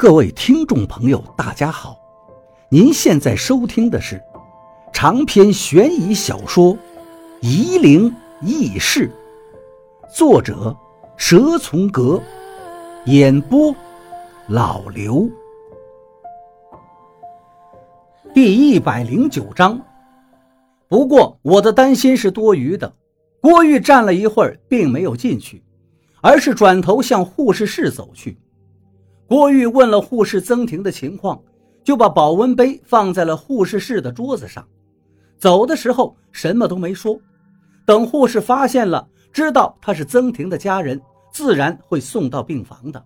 各位听众朋友，大家好！您现在收听的是长篇悬疑小说《夷陵轶事》，作者蛇从阁，演播老刘。第一百零九章。不过我的担心是多余的。郭玉站了一会儿，并没有进去，而是转头向护士室走去。郭玉问了护士曾婷的情况，就把保温杯放在了护士室的桌子上。走的时候什么都没说。等护士发现了，知道他是曾婷的家人，自然会送到病房的。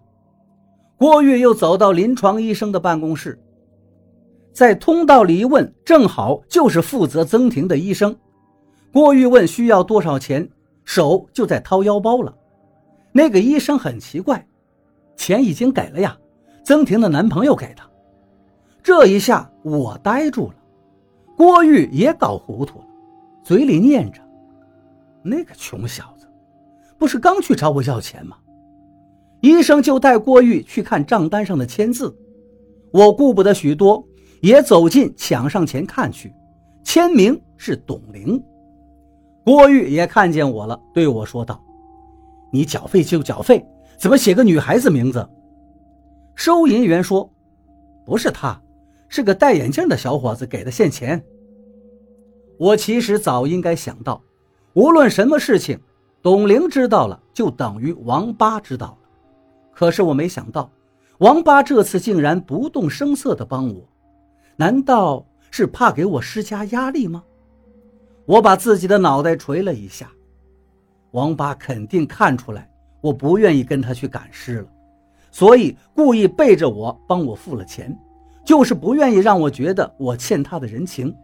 郭玉又走到临床医生的办公室，在通道里一问，正好就是负责曾婷的医生。郭玉问需要多少钱，手就在掏腰包了。那个医生很奇怪。钱已经给了呀，曾婷的男朋友给的。这一下我呆住了，郭玉也搞糊涂了，嘴里念着：“那个穷小子，不是刚去找我要钱吗？”医生就带郭玉去看账单上的签字。我顾不得许多，也走近抢上前看去，签名是董玲。郭玉也看见我了，对我说道：“你缴费就缴费。”怎么写个女孩子名字？收银员说：“不是他，是个戴眼镜的小伙子给的现钱。”我其实早应该想到，无论什么事情，董玲知道了就等于王八知道了。可是我没想到，王八这次竟然不动声色地帮我，难道是怕给我施加压力吗？我把自己的脑袋捶了一下，王八肯定看出来。我不愿意跟他去赶尸了，所以故意背着我帮我付了钱，就是不愿意让我觉得我欠他的人情。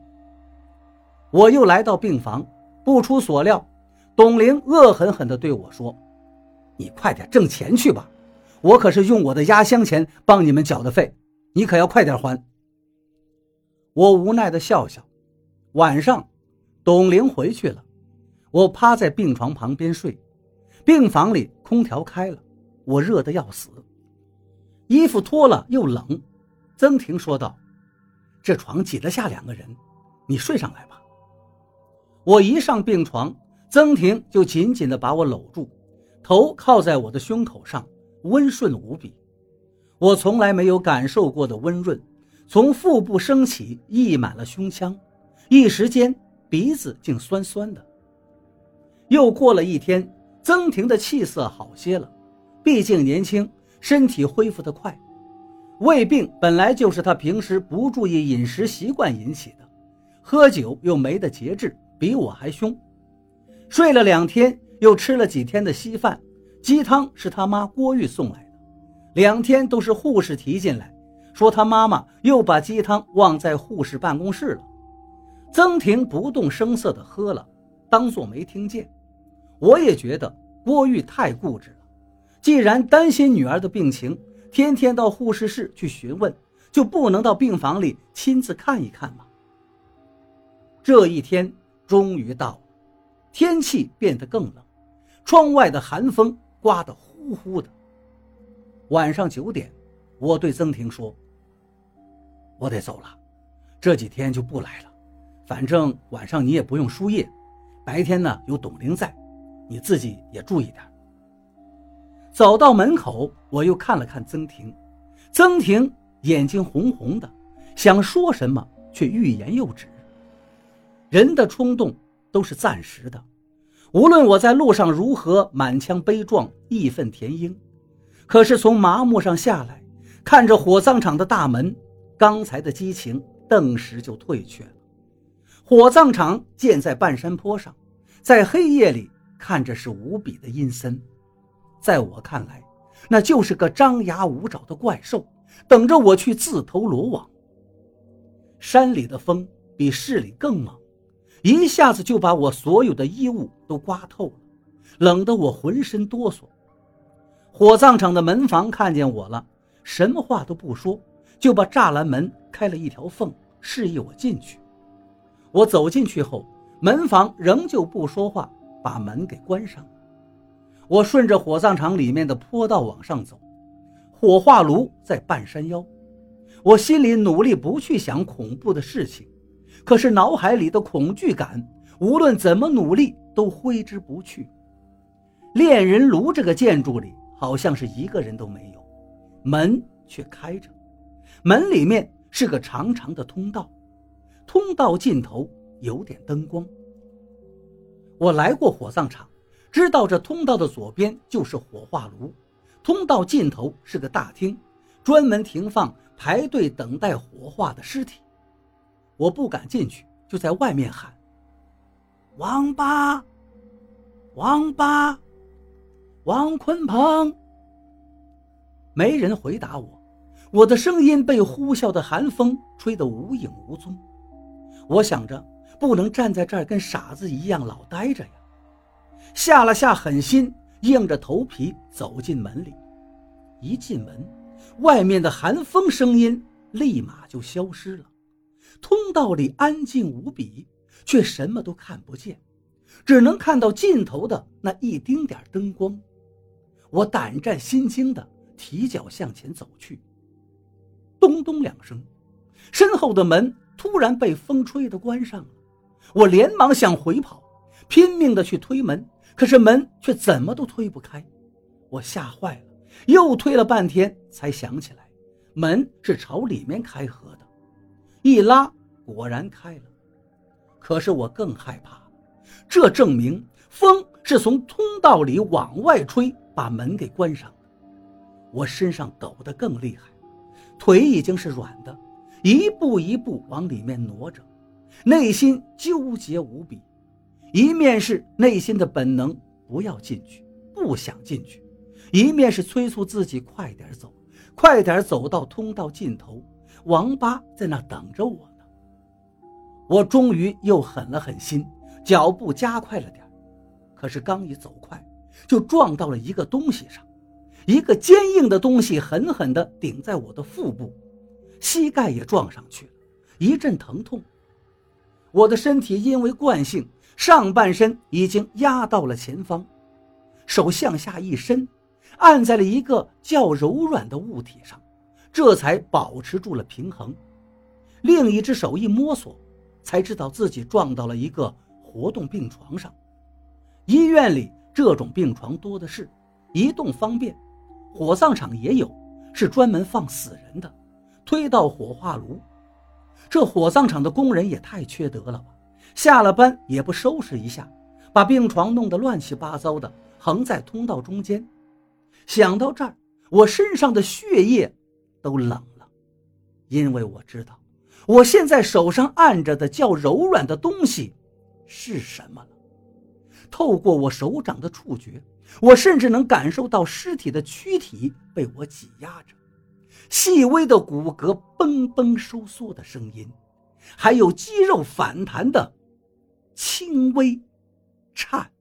我又来到病房，不出所料，董玲恶狠狠地对我说：“你快点挣钱去吧，我可是用我的压箱钱帮你们缴的费，你可要快点还。”我无奈地笑笑。晚上，董玲回去了，我趴在病床旁边睡。病房里空调开了，我热得要死，衣服脱了又冷。曾婷说道：“这床挤得下两个人，你睡上来吧。”我一上病床，曾婷就紧紧地把我搂住，头靠在我的胸口上，温顺无比。我从来没有感受过的温润，从腹部升起，溢满了胸腔，一时间鼻子竟酸酸的。又过了一天。曾婷的气色好些了，毕竟年轻，身体恢复得快。胃病本来就是她平时不注意饮食习惯引起的，喝酒又没得节制，比我还凶。睡了两天，又吃了几天的稀饭，鸡汤是他妈郭玉送来的，两天都是护士提进来，说他妈妈又把鸡汤忘在护士办公室了。曾婷不动声色地喝了，当作没听见。我也觉得郭玉太固执了。既然担心女儿的病情，天天到护士室去询问，就不能到病房里亲自看一看吗？这一天终于到了，天气变得更冷，窗外的寒风刮得呼呼的。晚上九点，我对曾婷说：“我得走了，这几天就不来了。反正晚上你也不用输液，白天呢有董玲在。”你自己也注意点。走到门口，我又看了看曾婷，曾婷眼睛红红的，想说什么却欲言又止。人的冲动都是暂时的，无论我在路上如何满腔悲壮、义愤填膺，可是从麻木上下来，看着火葬场的大门，刚才的激情顿时就退却了。火葬场建在半山坡上，在黑夜里。看着是无比的阴森，在我看来，那就是个张牙舞爪的怪兽，等着我去自投罗网。山里的风比市里更猛，一下子就把我所有的衣物都刮透了，冷得我浑身哆嗦。火葬场的门房看见我了，什么话都不说，就把栅栏门开了一条缝，示意我进去。我走进去后，门房仍旧不说话。把门给关上。我顺着火葬场里面的坡道往上走，火化炉在半山腰。我心里努力不去想恐怖的事情，可是脑海里的恐惧感无论怎么努力都挥之不去。炼人炉这个建筑里好像是一个人都没有，门却开着，门里面是个长长的通道，通道尽头有点灯光。我来过火葬场，知道这通道的左边就是火化炉，通道尽头是个大厅，专门停放排队等待火化的尸体。我不敢进去，就在外面喊：“王八，王八，王坤鹏。”没人回答我，我的声音被呼啸的寒风吹得无影无踪。我想着。不能站在这儿跟傻子一样老待着呀！下了下狠心，硬着头皮走进门里。一进门，外面的寒风声音立马就消失了。通道里安静无比，却什么都看不见，只能看到尽头的那一丁点灯光。我胆战心惊的提脚向前走去。咚咚两声，身后的门突然被风吹得关上了。我连忙想回跑，拼命的去推门，可是门却怎么都推不开。我吓坏了，又推了半天才想起来，门是朝里面开合的。一拉，果然开了。可是我更害怕，这证明风是从通道里往外吹，把门给关上的。我身上抖得更厉害，腿已经是软的，一步一步往里面挪着。内心纠结无比，一面是内心的本能不要进去，不想进去；一面是催促自己快点走，快点走到通道尽头，王八在那等着我呢。我终于又狠了狠心，脚步加快了点，可是刚一走快，就撞到了一个东西上，一个坚硬的东西狠狠地顶在我的腹部，膝盖也撞上去了，一阵疼痛。我的身体因为惯性，上半身已经压到了前方，手向下一伸，按在了一个较柔软的物体上，这才保持住了平衡。另一只手一摸索，才知道自己撞到了一个活动病床上。医院里这种病床多的是，移动方便；火葬场也有，是专门放死人的，推到火化炉。这火葬场的工人也太缺德了吧！下了班也不收拾一下，把病床弄得乱七八糟的，横在通道中间。想到这儿，我身上的血液都冷了，因为我知道我现在手上按着的较柔软的东西是什么了。透过我手掌的触觉，我甚至能感受到尸体的躯体被我挤压着。细微的骨骼嘣嘣收缩的声音，还有肌肉反弹的轻微颤。